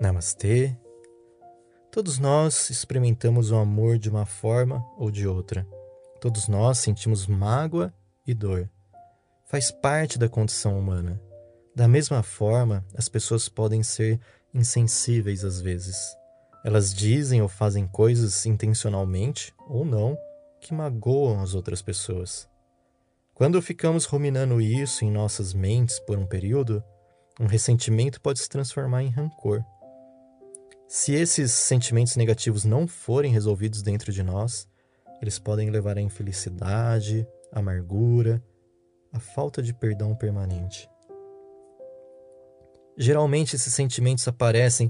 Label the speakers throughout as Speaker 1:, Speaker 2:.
Speaker 1: Namastê. Todos nós experimentamos o amor de uma forma ou de outra. Todos nós sentimos mágoa e dor. Faz parte da condição humana. Da mesma forma, as pessoas podem ser insensíveis às vezes. Elas dizem ou fazem coisas intencionalmente ou não que magoam as outras pessoas. Quando ficamos ruminando isso em nossas mentes por um período, um ressentimento pode se transformar em rancor. Se esses sentimentos negativos não forem resolvidos dentro de nós, eles podem levar à infelicidade, amargura, a falta de perdão permanente. Geralmente esses sentimentos aparecem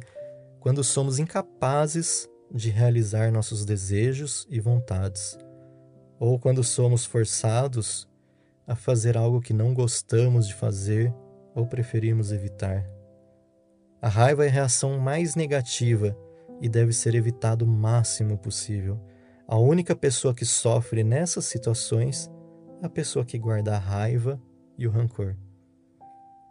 Speaker 1: quando somos incapazes de realizar nossos desejos e vontades, ou quando somos forçados a fazer algo que não gostamos de fazer ou preferimos evitar. A raiva é a reação mais negativa e deve ser evitada o máximo possível. A única pessoa que sofre nessas situações é a pessoa que guarda a raiva e o rancor.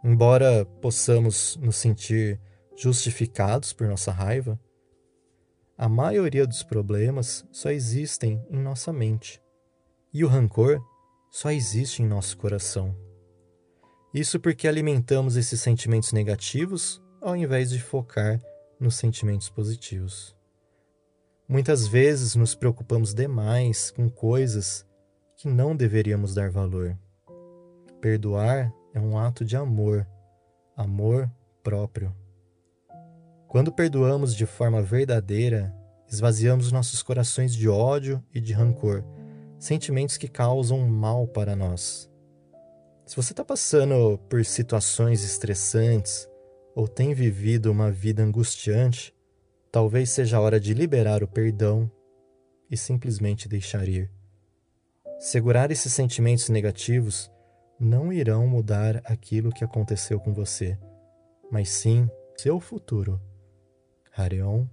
Speaker 1: Embora possamos nos sentir justificados por nossa raiva, a maioria dos problemas só existem em nossa mente. E o rancor só existe em nosso coração. Isso porque alimentamos esses sentimentos negativos ao invés de focar nos sentimentos positivos. Muitas vezes nos preocupamos demais com coisas que não deveríamos dar valor. Perdoar é um ato de amor, amor próprio. Quando perdoamos de forma verdadeira, esvaziamos nossos corações de ódio e de rancor sentimentos que causam mal para nós. Se você está passando por situações estressantes ou tem vivido uma vida angustiante, talvez seja a hora de liberar o perdão e simplesmente deixar ir. Segurar esses sentimentos negativos não irão mudar aquilo que aconteceu com você, mas sim seu futuro. Harion